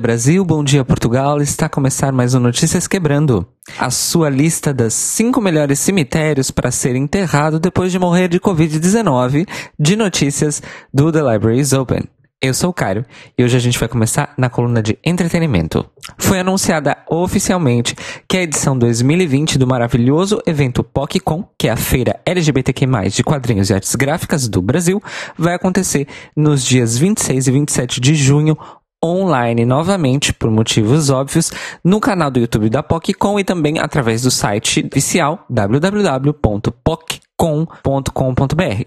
Brasil, bom dia Portugal. Está a começar mais um Notícias Quebrando. A sua lista das cinco melhores cemitérios para ser enterrado depois de morrer de Covid-19 de notícias do The Library is Open. Eu sou o Cairo e hoje a gente vai começar na coluna de entretenimento. Foi anunciada oficialmente que a edição 2020 do maravilhoso evento PocCon, que é a feira LGBTQ+, de quadrinhos e artes gráficas do Brasil, vai acontecer nos dias 26 e 27 de junho, online novamente, por motivos óbvios, no canal do YouTube da PocCon e também através do site oficial www.poccon.com.br.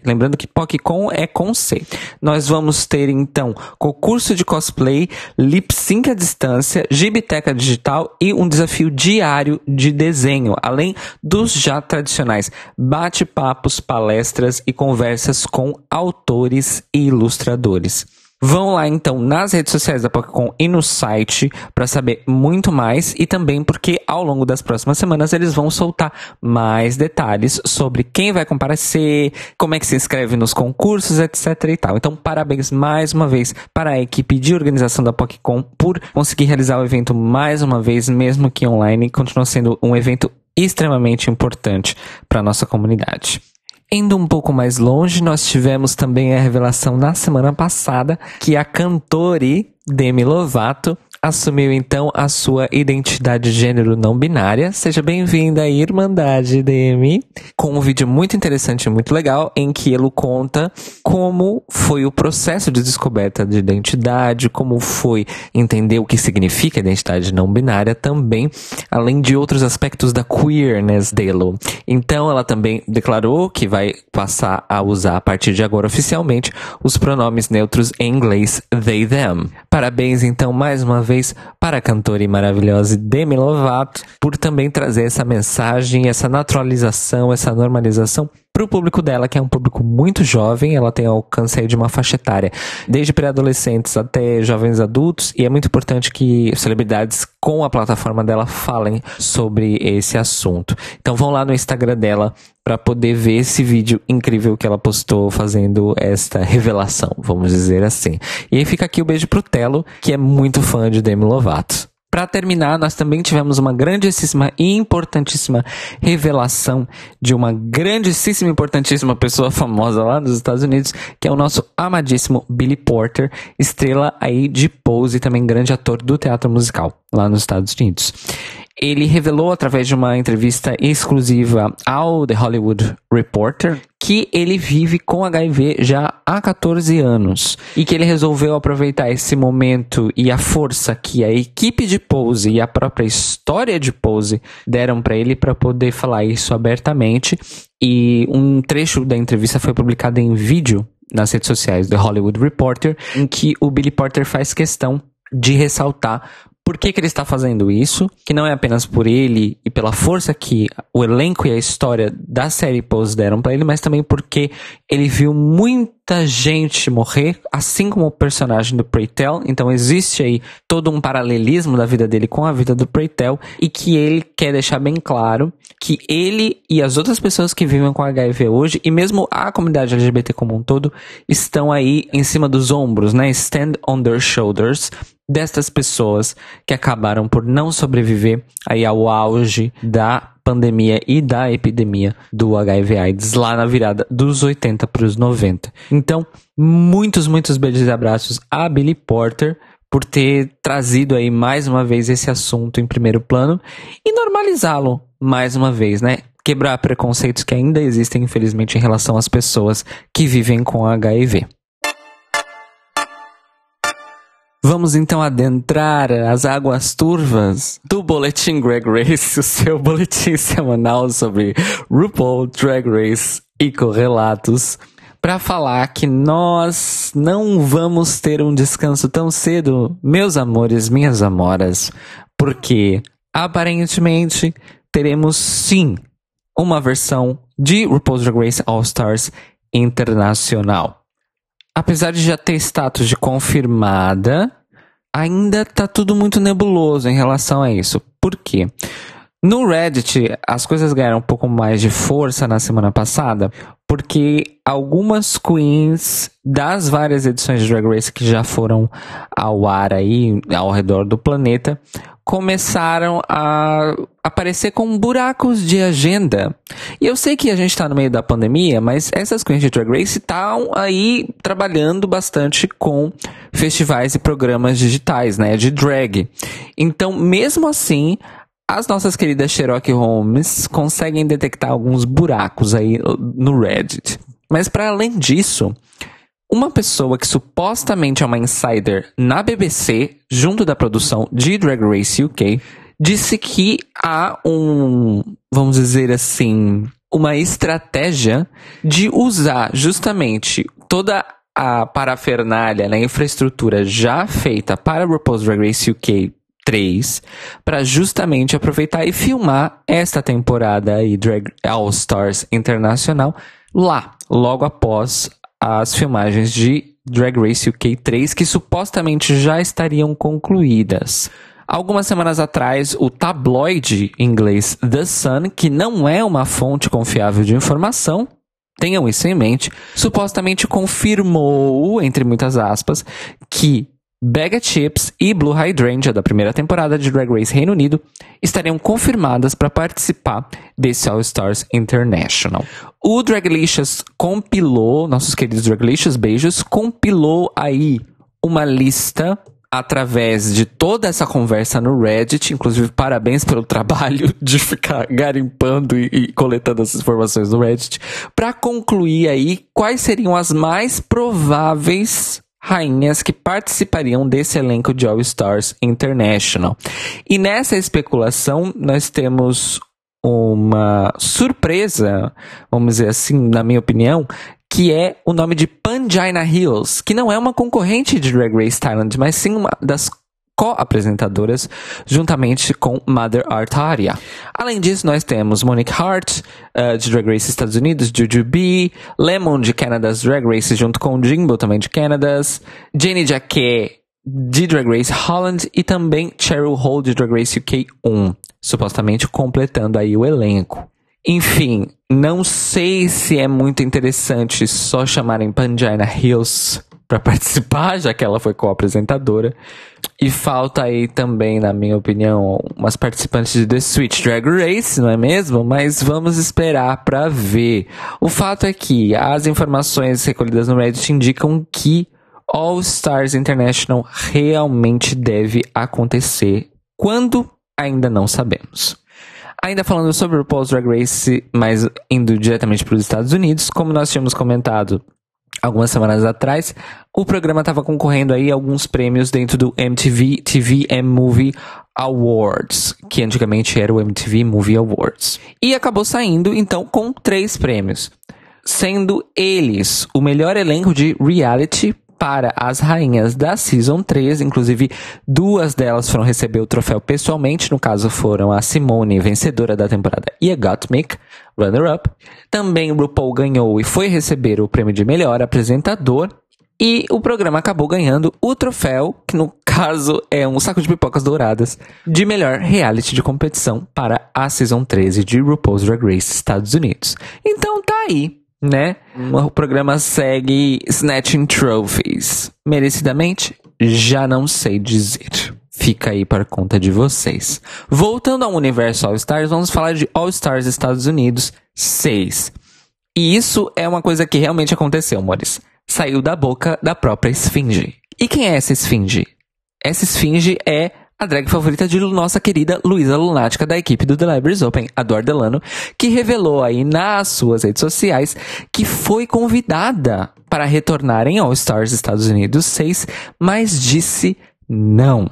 Lembrando que PocCon é com C. Nós vamos ter então concurso de cosplay, lip sync à distância, gibiteca digital e um desafio diário de desenho, além dos já tradicionais bate-papos, palestras e conversas com autores e ilustradores. Vão lá então nas redes sociais da Pokécon e no site para saber muito mais e também porque ao longo das próximas semanas eles vão soltar mais detalhes sobre quem vai comparecer, como é que se inscreve nos concursos, etc e tal. Então, parabéns mais uma vez para a equipe de organização da Pokécon por conseguir realizar o evento mais uma vez, mesmo que online, continua sendo um evento extremamente importante para nossa comunidade. Indo um pouco mais longe, nós tivemos também a revelação na semana passada que a cantora Demi Lovato assumiu então a sua identidade de gênero não binária. Seja bem-vinda à Irmandade Demi, com um vídeo muito interessante e muito legal em que ele conta como foi o processo de descoberta de identidade, como foi entender o que significa identidade não binária também, além de outros aspectos da queerness dele. Então ela também declarou que vai passar a usar a partir de agora oficialmente os pronomes neutros em inglês they them. Parabéns então mais uma vez vez para a cantora e maravilhosa Demi Lovato por também trazer essa mensagem, essa naturalização, essa normalização para o público dela, que é um público muito jovem, ela tem alcance de uma faixa etária, desde pré-adolescentes até jovens adultos, e é muito importante que celebridades com a plataforma dela falem sobre esse assunto. Então vão lá no Instagram dela para poder ver esse vídeo incrível que ela postou fazendo esta revelação, vamos dizer assim. E aí fica aqui o beijo pro Telo, que é muito fã de Demi Lovato. Para terminar, nós também tivemos uma grandíssima e importantíssima revelação de uma grandíssima e importantíssima pessoa famosa lá nos Estados Unidos, que é o nosso amadíssimo Billy Porter, estrela aí de Pose e também grande ator do teatro musical lá nos Estados Unidos ele revelou através de uma entrevista exclusiva ao The Hollywood Reporter que ele vive com HIV já há 14 anos e que ele resolveu aproveitar esse momento e a força que a equipe de Pose e a própria história de Pose deram para ele para poder falar isso abertamente. E um trecho da entrevista foi publicado em vídeo nas redes sociais do Hollywood Reporter, em que o Billy Porter faz questão de ressaltar por que, que ele está fazendo isso, que não é apenas por ele e pela força que o elenco e a história da série Pose deram para ele, mas também porque ele viu muita gente morrer, assim como o personagem do Preytel. Então existe aí todo um paralelismo da vida dele com a vida do Preytel e que ele quer deixar bem claro que ele e as outras pessoas que vivem com HIV hoje e mesmo a comunidade LGBT como um todo estão aí em cima dos ombros, né? Stand on their shoulders destas pessoas que acabaram por não sobreviver aí ao auge da pandemia e da epidemia do HIV/AIDS lá na virada dos 80 para os 90. Então, muitos, muitos beijos e abraços a Billy Porter por ter trazido aí mais uma vez esse assunto em primeiro plano e normalizá-lo mais uma vez, né? Quebrar preconceitos que ainda existem, infelizmente, em relação às pessoas que vivem com HIV. Vamos então adentrar as águas turvas do Boletim Drag Race, o seu boletim semanal sobre RuPaul Drag Race e correlatos, para falar que nós não vamos ter um descanso tão cedo, meus amores, minhas amoras, porque aparentemente teremos sim uma versão de RuPaul's Drag Race All Stars internacional apesar de já ter status de confirmada, ainda tá tudo muito nebuloso em relação a isso. Por quê? No Reddit, as coisas ganharam um pouco mais de força na semana passada, porque algumas queens das várias edições de Drag Race que já foram ao ar aí ao redor do planeta começaram a aparecer com buracos de agenda. E eu sei que a gente está no meio da pandemia, mas essas queens de Drag Race estão aí trabalhando bastante com festivais e programas digitais, né, de drag. Então, mesmo assim, as nossas queridas Sherlock Holmes conseguem detectar alguns buracos aí no Reddit. Mas para além disso, uma pessoa que supostamente é uma insider na BBC, junto da produção de Drag Race UK, disse que há um, vamos dizer assim, uma estratégia de usar justamente toda a parafernália, né, infraestrutura já feita para RuPaul's Drag Race UK 3 para justamente aproveitar e filmar esta temporada aí Drag All Stars Internacional lá, logo após as filmagens de Drag Race UK 3 que supostamente já estariam concluídas. Algumas semanas atrás, o tabloide inglês The Sun, que não é uma fonte confiável de informação, tenham isso em mente, supostamente confirmou, entre muitas aspas, que Bag Chips e Blue Hydrangea da primeira temporada de Drag Race Reino Unido estariam confirmadas para participar desse All Stars International. O Draglicious compilou, nossos queridos Draglicious, beijos, compilou aí uma lista através de toda essa conversa no Reddit, inclusive parabéns pelo trabalho de ficar garimpando e, e coletando essas informações no Reddit, para concluir aí quais seriam as mais prováveis rainhas que participariam desse elenco de All Stars International. E nessa especulação, nós temos uma surpresa, vamos dizer assim, na minha opinião, que é o nome de Pangina Hills, que não é uma concorrente de Drag Race Thailand, mas sim uma das co-apresentadoras, juntamente com Mother Artaria. Além disso, nós temos Monique Hart, uh, de Drag Race Estados Unidos, Juju B, Lemon, de Canada's Drag Race, junto com Jimbo, também de Canada's, Jenny Jaquet, de Drag Race Holland, e também Cheryl Hall, de Drag Race UK 1, supostamente completando aí o elenco. Enfim, não sei se é muito interessante só chamarem Pangina Hills para participar, já que ela foi co-apresentadora. E falta aí também, na minha opinião, umas participantes de The Switch Drag Race, não é mesmo? Mas vamos esperar para ver. O fato é que as informações recolhidas no Reddit indicam que All Stars International realmente deve acontecer. Quando? Ainda não sabemos. Ainda falando sobre o RuPaul's Drag Race, mas indo diretamente para os Estados Unidos, como nós tínhamos comentado algumas semanas atrás, o programa estava concorrendo aí a alguns prêmios dentro do MTV TV and Movie Awards, que antigamente era o MTV Movie Awards. E acabou saindo então com três prêmios, sendo eles o melhor elenco de reality para as rainhas da Season 3, inclusive duas delas foram receber o troféu pessoalmente, no caso foram a Simone, vencedora da temporada, e a Gottmik, runner-up. Também RuPaul ganhou e foi receber o prêmio de melhor apresentador, e o programa acabou ganhando o troféu, que no caso é um saco de pipocas douradas, de melhor reality de competição para a Season 13 de RuPaul's Drag Race Estados Unidos. Então tá aí né? O programa segue Snatching Trophies. Merecidamente? Já não sei dizer. Fica aí para conta de vocês. Voltando ao universo All Stars, vamos falar de All Stars Estados Unidos 6. E isso é uma coisa que realmente aconteceu, amores. Saiu da boca da própria Esfinge. E quem é essa Esfinge? Essa Esfinge é a drag favorita de nossa querida Luísa Lunática da equipe do The Libraries Open, a Delano, que revelou aí nas suas redes sociais que foi convidada para retornar em All Stars Estados Unidos 6, mas disse não.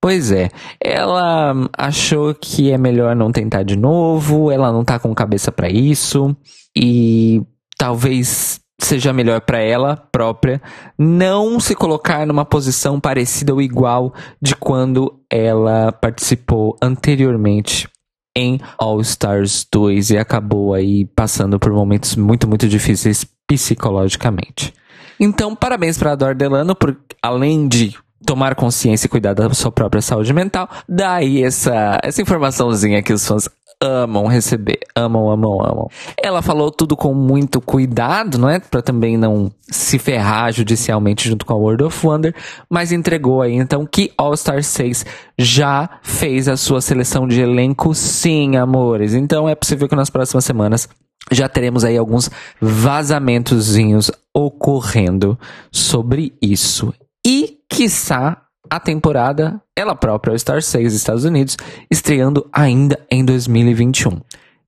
Pois é, ela achou que é melhor não tentar de novo, ela não tá com cabeça para isso e talvez seja melhor para ela própria não se colocar numa posição parecida ou igual de quando ela participou anteriormente em All Stars 2 e acabou aí passando por momentos muito, muito difíceis psicologicamente. Então, parabéns para a Dor Delano por além de tomar consciência e cuidar da sua própria saúde mental, daí essa essa informaçãozinha que os fãs amam receber, amam, amam, amam. Ela falou tudo com muito cuidado, não é? Para também não se ferrar judicialmente junto com a World of Wonder, mas entregou aí então que All Star 6 já fez a sua seleção de elenco, sim, amores. Então é possível que nas próximas semanas já teremos aí alguns vazamentozinhos ocorrendo sobre isso. E, quiçá, a temporada, ela própria, o Star 6 Estados Unidos, estreando ainda em 2021.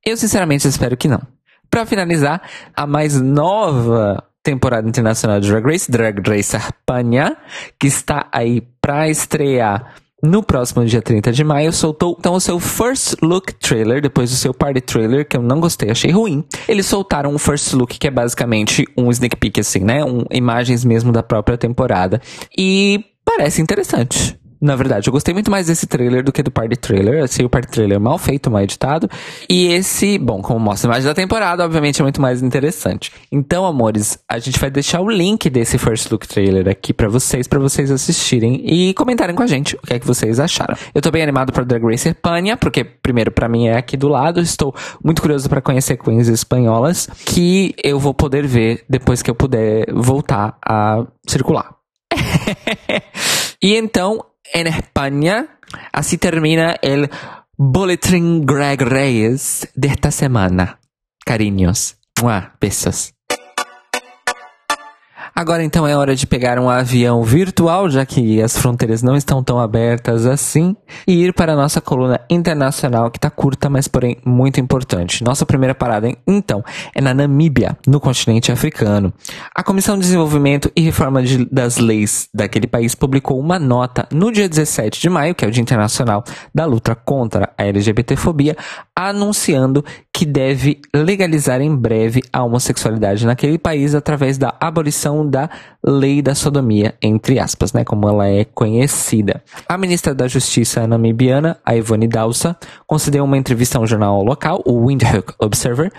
Eu sinceramente espero que não. Para finalizar, a mais nova temporada internacional de Drag Race, Drag Race Espanha, que está aí para estrear no próximo dia 30 de maio, soltou então o seu First Look trailer, depois do seu Party trailer, que eu não gostei, achei ruim. Eles soltaram um First Look, que é basicamente um sneak peek, assim, né? Um, imagens mesmo da própria temporada. E parece interessante. Na verdade, eu gostei muito mais desse trailer do que do party trailer. Achei o party trailer mal feito, mal editado. E esse, bom, como mostra a imagem da temporada, obviamente é muito mais interessante. Então, amores, a gente vai deixar o link desse first look trailer aqui para vocês, para vocês assistirem e comentarem com a gente o que é que vocês acharam. Eu tô bem animado para Drag Race Espanha, porque primeiro para mim é aqui do lado. Estou muito curioso para conhecer queens espanholas que eu vou poder ver depois que eu puder voltar a circular. e então, en España, así termina el Boletín Greg Reyes de esta semana. Cariños. Besos. Agora então é hora de pegar um avião virtual, já que as fronteiras não estão tão abertas assim, e ir para a nossa coluna internacional, que está curta, mas porém muito importante. Nossa primeira parada, então, é na Namíbia, no continente africano. A Comissão de Desenvolvimento e Reforma de, das Leis daquele país publicou uma nota no dia 17 de maio, que é o Dia Internacional da Luta contra a LGBTfobia, anunciando que deve legalizar em breve a homossexualidade naquele país através da abolição da lei da sodomia, entre aspas, né, como ela é conhecida. A ministra da Justiça namibiana, a Ivone Dalsa, concedeu uma entrevista a um jornal local, o Windhoek Observer,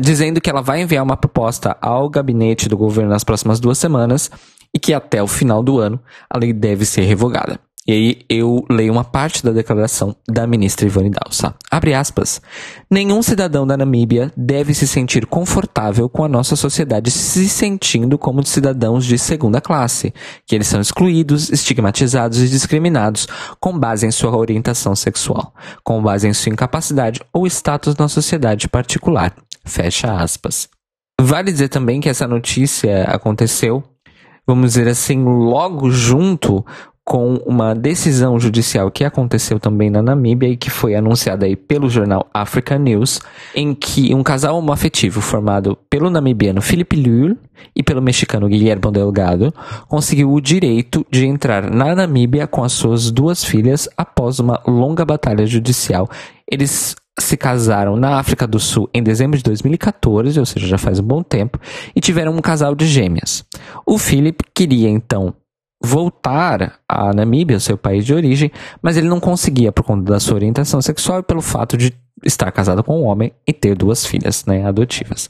dizendo que ela vai enviar uma proposta ao gabinete do governo nas próximas duas semanas e que até o final do ano a lei deve ser revogada. E aí eu leio uma parte da declaração da ministra Ivone Dalsa. Abre aspas. Nenhum cidadão da Namíbia deve se sentir confortável com a nossa sociedade se sentindo como cidadãos de segunda classe, que eles são excluídos, estigmatizados e discriminados com base em sua orientação sexual, com base em sua incapacidade ou status na sociedade particular. Fecha aspas. Vale dizer também que essa notícia aconteceu vamos dizer assim, logo junto com uma decisão judicial que aconteceu também na Namíbia e que foi anunciada aí pelo jornal Africa News, em que um casal homoafetivo formado pelo namibiano Felipe Lul e pelo mexicano Guilherme Delgado conseguiu o direito de entrar na Namíbia com as suas duas filhas após uma longa batalha judicial. Eles se casaram na África do Sul em dezembro de 2014, ou seja, já faz um bom tempo, e tiveram um casal de gêmeas. O Philip queria então voltar à Namíbia, seu país de origem, mas ele não conseguia por conta da sua orientação sexual e pelo fato de estar casado com um homem e ter duas filhas né, adotivas.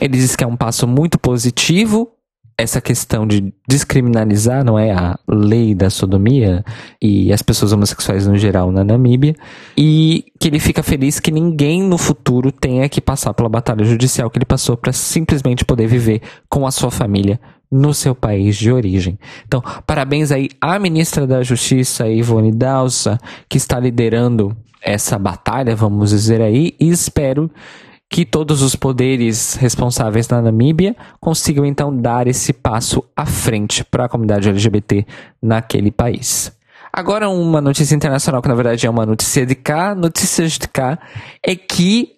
Ele diz que é um passo muito positivo essa questão de descriminalizar, não é, a lei da sodomia e as pessoas homossexuais no geral na Namíbia, e que ele fica feliz que ninguém no futuro tenha que passar pela batalha judicial que ele passou para simplesmente poder viver com a sua família no seu país de origem. Então, parabéns aí à ministra da Justiça, Ivone Dalsa, que está liderando essa batalha, vamos dizer aí, e espero que todos os poderes responsáveis na Namíbia consigam então dar esse passo à frente para a comunidade LGBT naquele país. Agora, uma notícia internacional, que na verdade é uma notícia de cá, notícias de cá, é que,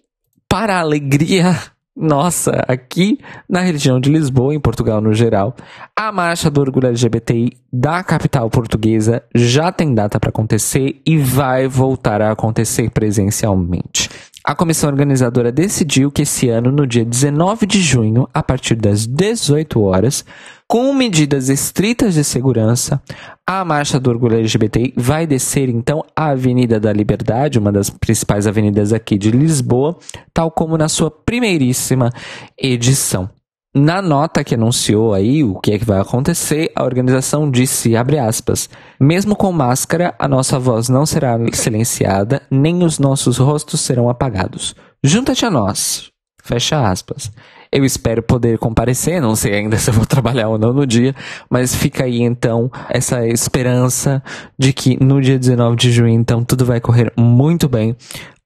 para a alegria nossa, aqui na região de Lisboa, em Portugal no geral, a marcha do orgulho LGBTI da capital portuguesa já tem data para acontecer e vai voltar a acontecer presencialmente. A comissão organizadora decidiu que esse ano, no dia 19 de junho, a partir das 18 horas, com medidas estritas de segurança, a Marcha do Orgulho LGBTI vai descer então a Avenida da Liberdade, uma das principais avenidas aqui de Lisboa, tal como na sua primeiríssima edição. Na nota que anunciou aí o que é que vai acontecer, a organização disse, abre aspas, mesmo com máscara, a nossa voz não será silenciada, nem os nossos rostos serão apagados. Junta-te a nós. Fecha aspas. Eu espero poder comparecer, não sei ainda se eu vou trabalhar ou não no dia, mas fica aí então essa esperança de que no dia 19 de junho então tudo vai correr muito bem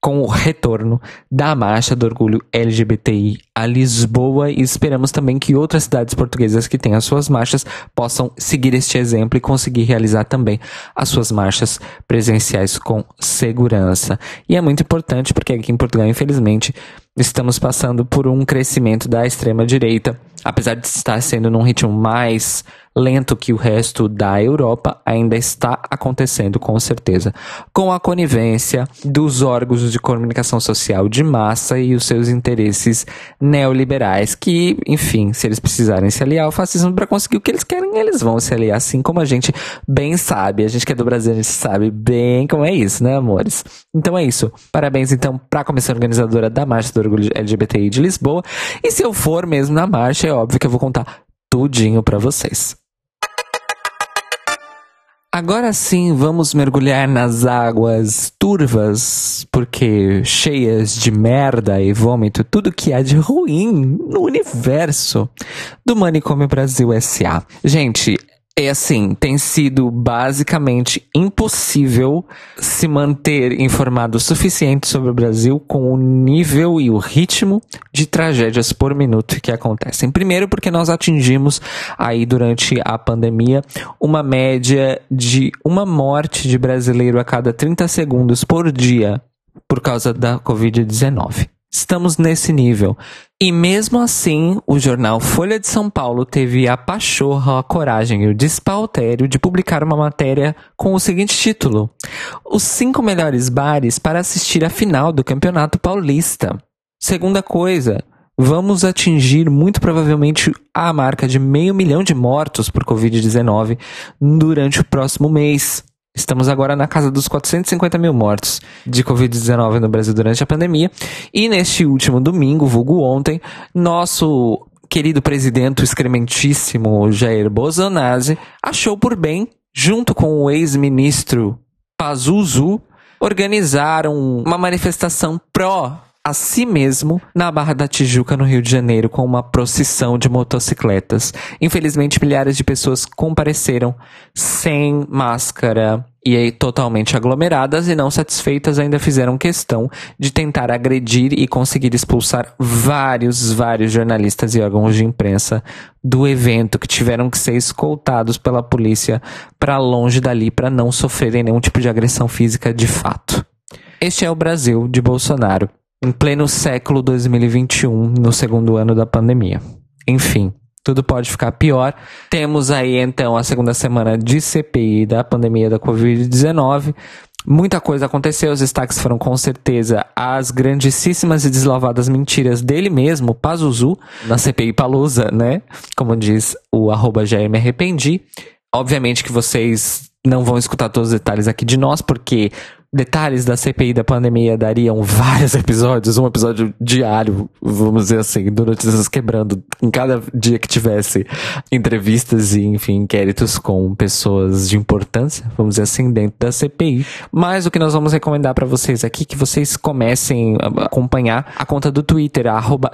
com o retorno da Marcha do Orgulho LGBTI a Lisboa e esperamos também que outras cidades portuguesas que têm as suas marchas possam seguir este exemplo e conseguir realizar também as suas marchas presenciais com segurança. E é muito importante porque aqui em Portugal, infelizmente, estamos passando por um crescimento da extrema direita, apesar de estar sendo num ritmo mais lento que o resto da Europa, ainda está acontecendo com certeza, com a conivência dos órgãos de comunicação social de massa e os seus interesses neoliberais, que, enfim, se eles precisarem se aliar ao fascismo para conseguir o que eles querem, eles vão se aliar, assim como a gente bem sabe. A gente que é do Brasil, a gente sabe bem como é isso, né, amores? Então é isso. Parabéns, então, para a comissão organizadora da Marcha do Orgulho LGBTI de Lisboa. E se eu for mesmo na marcha, é óbvio que eu vou contar tudinho para vocês. Agora sim, vamos mergulhar nas águas turvas, porque cheias de merda e vômito, tudo que há de ruim no universo do Manicômio Brasil SA. Gente, é assim, tem sido basicamente impossível se manter informado o suficiente sobre o Brasil com o nível e o ritmo de tragédias por minuto que acontecem. Primeiro, porque nós atingimos aí durante a pandemia uma média de uma morte de brasileiro a cada 30 segundos por dia por causa da Covid-19. Estamos nesse nível. E mesmo assim, o jornal Folha de São Paulo teve a pachorra, a coragem e o despautério de publicar uma matéria com o seguinte título: Os cinco melhores bares para assistir a final do Campeonato Paulista. Segunda coisa, vamos atingir muito provavelmente a marca de meio milhão de mortos por Covid-19 durante o próximo mês. Estamos agora na casa dos 450 mil mortos de Covid-19 no Brasil durante a pandemia. E neste último domingo, vulgo ontem, nosso querido presidente excrementíssimo Jair Bolsonaro achou por bem, junto com o ex-ministro Pazuzu, organizar uma manifestação pró a si mesmo na Barra da Tijuca, no Rio de Janeiro, com uma procissão de motocicletas. Infelizmente, milhares de pessoas compareceram sem máscara e aí totalmente aglomeradas e não satisfeitas ainda fizeram questão de tentar agredir e conseguir expulsar vários, vários jornalistas e órgãos de imprensa do evento que tiveram que ser escoltados pela polícia para longe dali para não sofrerem nenhum tipo de agressão física de fato. Este é o Brasil de Bolsonaro em pleno século 2021, no segundo ano da pandemia. Enfim, tudo pode ficar pior. Temos aí então a segunda semana de CPI da pandemia da Covid-19. Muita coisa aconteceu, os destaques foram com certeza as grandíssimas e deslavadas mentiras dele mesmo, Pazuzu, na CPI Palusa, né? Como diz o arroba me arrependi. Obviamente que vocês não vão escutar todos os detalhes aqui de nós, porque detalhes da CPI da pandemia dariam vários episódios, um episódio diário, vamos dizer assim, do Notícias Quebrando, em cada dia que tivesse entrevistas e, enfim, inquéritos com pessoas de importância, vamos dizer assim, dentro da CPI. Mas o que nós vamos recomendar para vocês aqui, que vocês comecem a acompanhar a conta do Twitter, arroba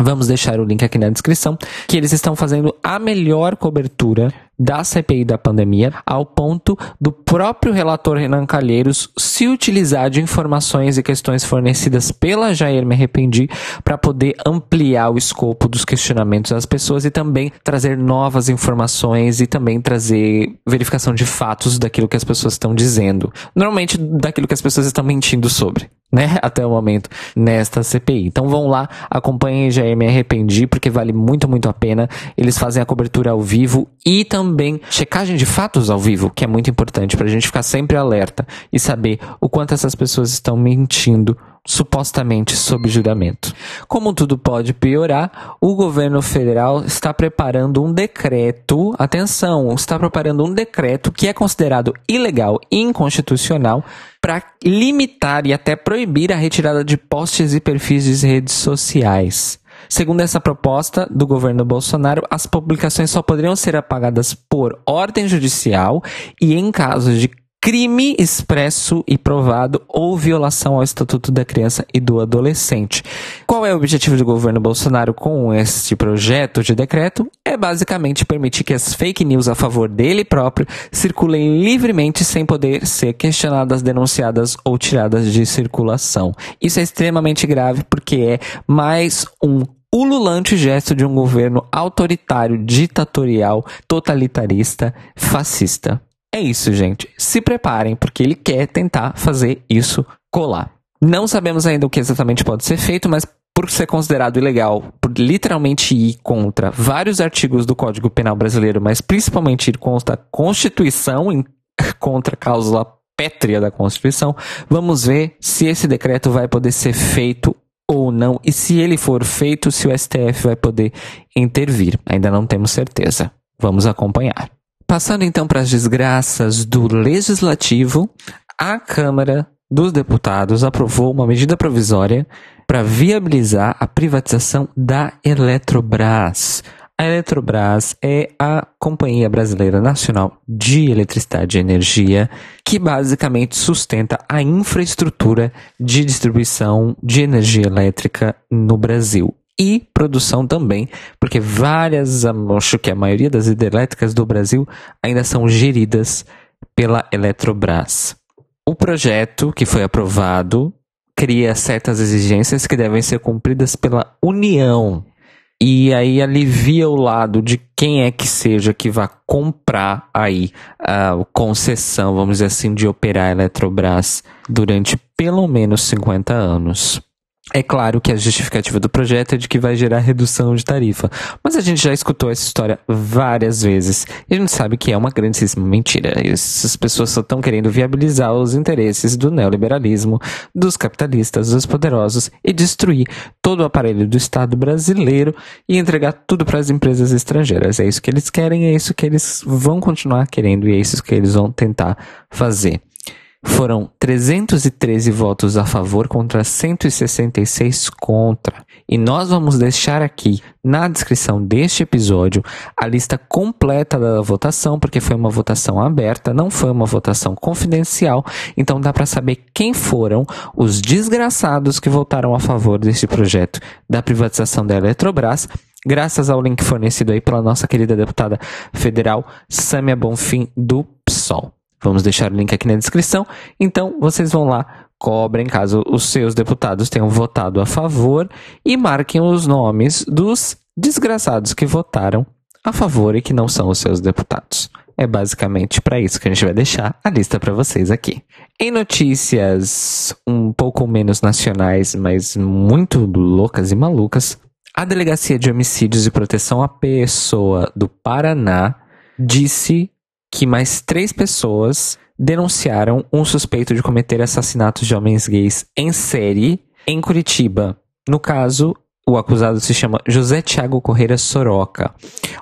Vamos deixar o link aqui na descrição, que eles estão fazendo a melhor cobertura da CPI da pandemia, ao ponto do próprio relator Renan Calheiros se utilizar de informações e questões fornecidas pela Jair Me Arrependi para poder ampliar o escopo dos questionamentos das pessoas e também trazer novas informações e também trazer verificação de fatos daquilo que as pessoas estão dizendo. Normalmente daquilo que as pessoas estão mentindo sobre, né? Até o momento nesta CPI. Então vão lá, acompanhem Jair Me Arrependi, porque vale muito, muito a pena. Eles fazem a cobertura ao vivo e também também checagem de fatos ao vivo, que é muito importante para a gente ficar sempre alerta e saber o quanto essas pessoas estão mentindo supostamente sob juramento. Como tudo pode piorar, o governo federal está preparando um decreto, atenção, está preparando um decreto que é considerado ilegal e inconstitucional para limitar e até proibir a retirada de posts e perfis de redes sociais. Segundo essa proposta do governo Bolsonaro, as publicações só poderiam ser apagadas por ordem judicial e em casos de crime expresso e provado ou violação ao Estatuto da Criança e do Adolescente. Qual é o objetivo do governo Bolsonaro com este projeto de decreto? É basicamente permitir que as fake news a favor dele próprio circulem livremente sem poder ser questionadas, denunciadas ou tiradas de circulação. Isso é extremamente grave porque é mais um ululante gesto de um governo autoritário, ditatorial, totalitarista, fascista. É isso, gente. Se preparem, porque ele quer tentar fazer isso colar. Não sabemos ainda o que exatamente pode ser feito, mas por ser considerado ilegal, por literalmente ir contra vários artigos do Código Penal brasileiro, mas principalmente ir contra a Constituição, contra a cláusula pétrea da Constituição, vamos ver se esse decreto vai poder ser feito ou não, e se ele for feito, se o STF vai poder intervir. Ainda não temos certeza. Vamos acompanhar. Passando então para as desgraças do Legislativo, a Câmara dos Deputados aprovou uma medida provisória para viabilizar a privatização da Eletrobras. A Eletrobras é a Companhia Brasileira Nacional de Eletricidade e Energia que basicamente sustenta a infraestrutura de distribuição de energia elétrica no Brasil e produção também, porque várias, acho que a maioria das hidrelétricas do Brasil ainda são geridas pela Eletrobras. O projeto que foi aprovado cria certas exigências que devem ser cumpridas pela União. E aí alivia o lado de quem é que seja que vá comprar aí a concessão, vamos dizer assim, de operar a Eletrobras durante pelo menos 50 anos. É claro que a justificativa do projeto é de que vai gerar redução de tarifa, mas a gente já escutou essa história várias vezes e a gente sabe que é uma grandíssima mentira. Essas pessoas só estão querendo viabilizar os interesses do neoliberalismo, dos capitalistas, dos poderosos e destruir todo o aparelho do Estado brasileiro e entregar tudo para as empresas estrangeiras. É isso que eles querem, é isso que eles vão continuar querendo e é isso que eles vão tentar fazer. Foram 313 votos a favor contra 166 contra. E nós vamos deixar aqui na descrição deste episódio a lista completa da votação, porque foi uma votação aberta, não foi uma votação confidencial, então dá para saber quem foram os desgraçados que votaram a favor deste projeto da privatização da Eletrobras graças ao link fornecido aí pela nossa querida deputada federal Sâmia Bonfim do PSOL. Vamos deixar o link aqui na descrição. Então, vocês vão lá, cobrem caso os seus deputados tenham votado a favor e marquem os nomes dos desgraçados que votaram a favor e que não são os seus deputados. É basicamente para isso que a gente vai deixar a lista para vocês aqui. Em notícias um pouco menos nacionais, mas muito loucas e malucas, a Delegacia de Homicídios e Proteção à Pessoa do Paraná disse que mais três pessoas denunciaram um suspeito de cometer assassinatos de homens gays em série em Curitiba. No caso, o acusado se chama José Tiago Correia Soroca.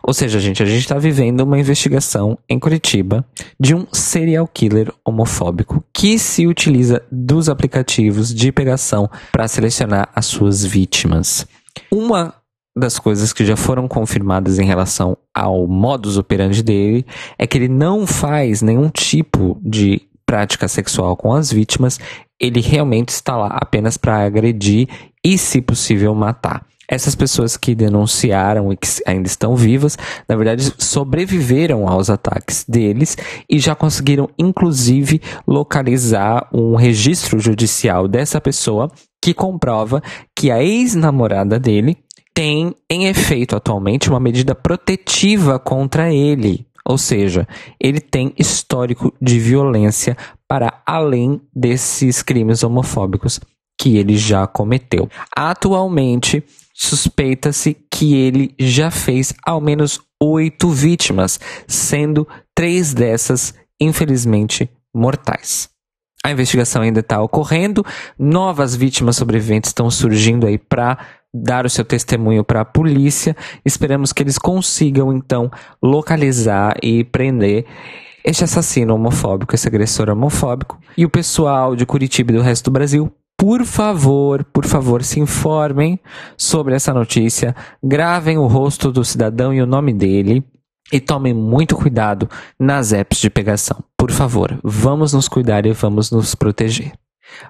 Ou seja, gente, a gente está vivendo uma investigação em Curitiba de um serial killer homofóbico que se utiliza dos aplicativos de pegação para selecionar as suas vítimas. Uma das coisas que já foram confirmadas em relação ao modus operandi dele é que ele não faz nenhum tipo de prática sexual com as vítimas, ele realmente está lá apenas para agredir e, se possível, matar. Essas pessoas que denunciaram e que ainda estão vivas, na verdade, sobreviveram aos ataques deles e já conseguiram, inclusive, localizar um registro judicial dessa pessoa que comprova que a ex-namorada dele tem em efeito atualmente uma medida protetiva contra ele. Ou seja, ele tem histórico de violência para além desses crimes homofóbicos que ele já cometeu. Atualmente, suspeita-se que ele já fez ao menos oito vítimas, sendo três dessas, infelizmente, mortais. A investigação ainda está ocorrendo, novas vítimas sobreviventes estão surgindo aí para dar o seu testemunho para a polícia. Esperamos que eles consigam então localizar e prender este assassino homofóbico, esse agressor homofóbico. E o pessoal de Curitiba e do resto do Brasil por favor, por favor, se informem sobre essa notícia, gravem o rosto do cidadão e o nome dele e tomem muito cuidado nas apps de pegação. Por favor, vamos nos cuidar e vamos nos proteger.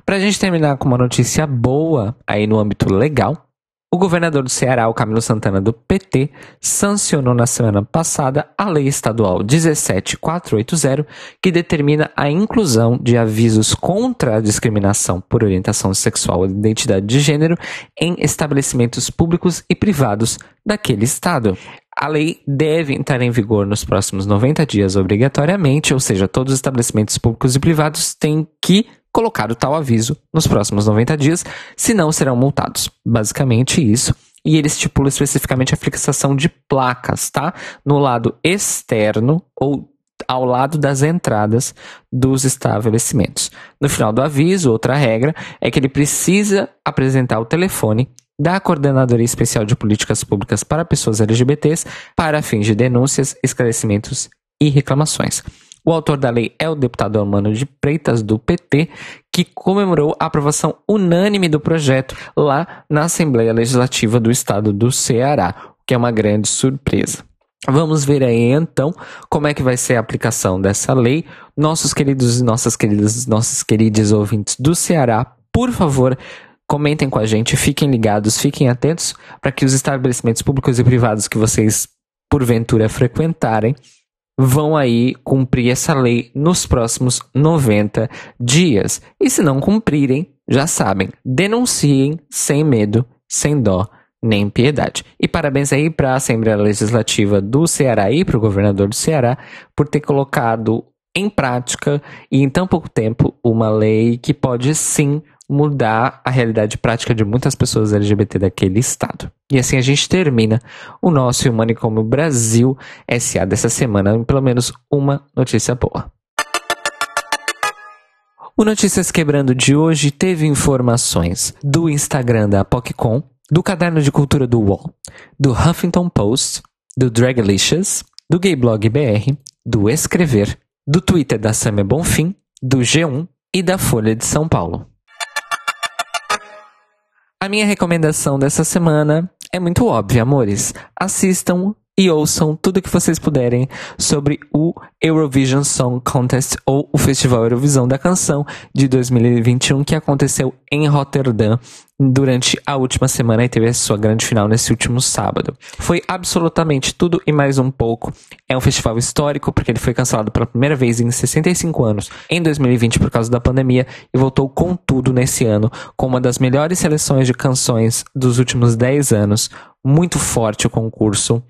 Para a gente terminar com uma notícia boa aí no âmbito legal, o governador do Ceará, o Camilo Santana do PT, sancionou na semana passada a Lei Estadual 17480, que determina a inclusão de avisos contra a discriminação por orientação sexual e identidade de gênero em estabelecimentos públicos e privados daquele estado. A lei deve entrar em vigor nos próximos 90 dias obrigatoriamente, ou seja, todos os estabelecimentos públicos e privados têm que colocar o tal aviso nos próximos 90 dias, senão serão multados. Basicamente isso. E ele estipula especificamente a fixação de placas, tá? No lado externo ou ao lado das entradas dos estabelecimentos. No final do aviso, outra regra é que ele precisa apresentar o telefone da Coordenadoria Especial de Políticas Públicas para Pessoas LGBTs para fins de denúncias, esclarecimentos e reclamações. O autor da lei é o deputado Armando de Freitas, do PT, que comemorou a aprovação unânime do projeto lá na Assembleia Legislativa do Estado do Ceará, o que é uma grande surpresa. Vamos ver aí então como é que vai ser a aplicação dessa lei. Nossos queridos e nossas queridas, nossos queridos ouvintes do Ceará, por favor, comentem com a gente, fiquem ligados, fiquem atentos para que os estabelecimentos públicos e privados que vocês porventura frequentarem vão aí cumprir essa lei nos próximos 90 dias. E se não cumprirem, já sabem, denunciem sem medo, sem dó nem piedade. E parabéns aí para a Assembleia Legislativa do Ceará e para o governador do Ceará por ter colocado em prática e em tão pouco tempo uma lei que pode sim mudar a realidade prática de muitas pessoas LGBT daquele estado. E assim a gente termina o nosso Humanicômio Brasil SA dessa semana, em pelo menos uma notícia boa. O Notícias Quebrando de hoje teve informações do Instagram da PocCon, do Caderno de Cultura do UOL, do Huffington Post, do Draglicious, do Gayblog BR, do Escrever, do Twitter da Samia Bonfim, do G1 e da Folha de São Paulo. A minha recomendação dessa semana é muito óbvia, amores. Assistam e ouçam tudo que vocês puderem sobre o Eurovision Song Contest ou o Festival Eurovisão da Canção de 2021 que aconteceu em Rotterdam durante a última semana e teve a sua grande final nesse último sábado. Foi absolutamente tudo e mais um pouco. É um festival histórico porque ele foi cancelado pela primeira vez em 65 anos, em 2020 por causa da pandemia e voltou com tudo nesse ano, com uma das melhores seleções de canções dos últimos 10 anos. Muito forte o concurso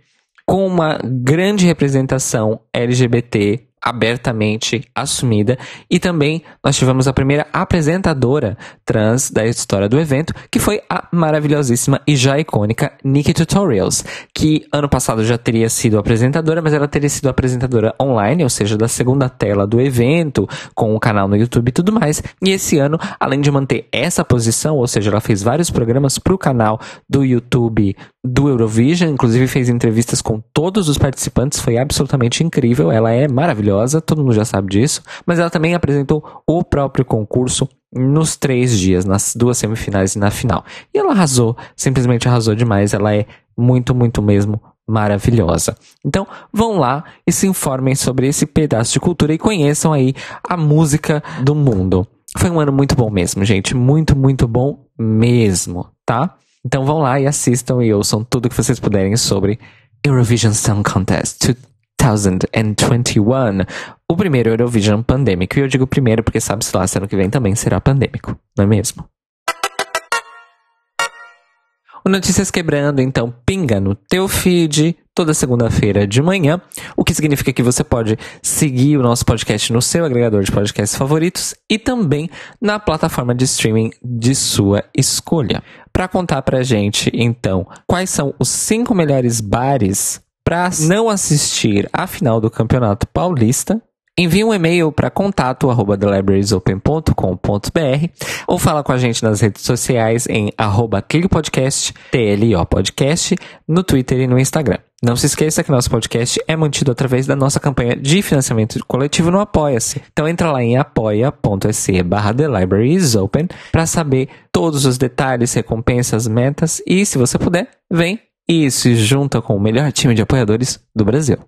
com uma grande representação LGBT abertamente assumida e também nós tivemos a primeira apresentadora trans da história do evento, que foi a maravilhosíssima e já icônica Nikki Tutorials, que ano passado já teria sido apresentadora, mas ela teria sido apresentadora online, ou seja, da segunda tela do evento, com o canal no YouTube e tudo mais. E esse ano, além de manter essa posição, ou seja, ela fez vários programas para o canal do YouTube do Eurovision, inclusive fez entrevistas com todos os participantes, foi absolutamente incrível, ela é maravilhosa, todo mundo já sabe disso, mas ela também apresentou o próprio concurso nos três dias, nas duas semifinais e na final. E ela arrasou, simplesmente arrasou demais, ela é muito, muito mesmo maravilhosa. Então, vão lá e se informem sobre esse pedaço de cultura e conheçam aí a música do mundo. Foi um ano muito bom mesmo, gente, muito, muito bom mesmo, tá? Então vão lá e assistam e ouçam tudo que vocês puderem sobre Eurovision Song Contest 2021, o primeiro Eurovision pandêmico. E eu digo primeiro porque sabe-se lá ano que vem também será pandêmico, não é mesmo? O Notícias Quebrando, então, pinga no teu feed toda segunda-feira de manhã, o que significa que você pode seguir o nosso podcast no seu agregador de podcasts favoritos e também na plataforma de streaming de sua escolha. Para contar pra gente, então, quais são os cinco melhores bares para não assistir a final do Campeonato Paulista, Envie um e-mail para contato arroba ou fala com a gente nas redes sociais em arroba podcast, TLO Podcast, no Twitter e no Instagram. Não se esqueça que nosso podcast é mantido através da nossa campanha de financiamento coletivo no Apoia-se. Então entra lá em apoia.se barra The Library is Open para saber todos os detalhes, recompensas, metas e, se você puder, vem e se junta com o melhor time de apoiadores do Brasil.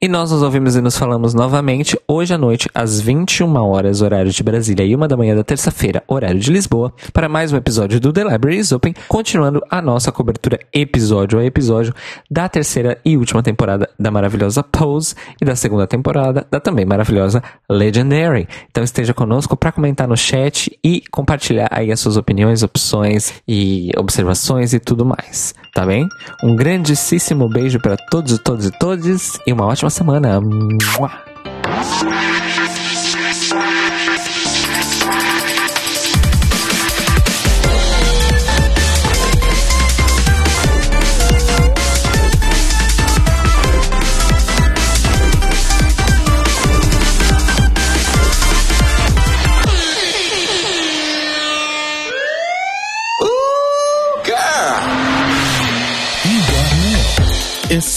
E nós nos ouvimos e nos falamos novamente hoje à noite, às 21 horas, horário de Brasília, e uma da manhã da terça-feira, horário de Lisboa, para mais um episódio do The Library is Open, continuando a nossa cobertura episódio a episódio da terceira e última temporada da maravilhosa Pose e da segunda temporada da também maravilhosa Legendary. Então esteja conosco para comentar no chat e compartilhar aí as suas opiniões, opções e observações e tudo mais, tá bem? Um grandíssimo beijo para todos e todos e todas e uma ótima semana. Mua.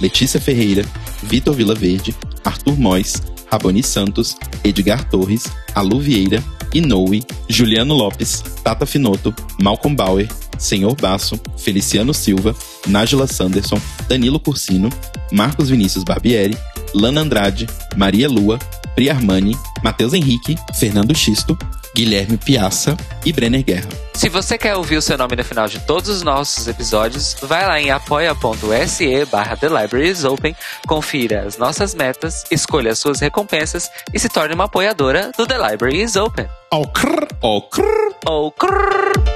Letícia Ferreira, Vitor Vilaverde, Arthur Mois, Raboni Santos, Edgar Torres, Alu Vieira, Inoue, Juliano Lopes, Tata Finoto, Malcolm Bauer, Senhor Basso, Feliciano Silva, Nájila Sanderson, Danilo Cursino, Marcos Vinícius Barbieri, Lana Andrade, Maria Lua, Pri Armani, Matheus Henrique, Fernando Xisto, Guilherme Piaça e Brenner Guerra. Se você quer ouvir o seu nome no final de todos os nossos episódios, vai lá em apoia.se barra The Libraries Open, confira as nossas metas, escolha as suas recompensas e se torne uma apoiadora do The Library is Open. Oh, crrr, crrr. Crrr.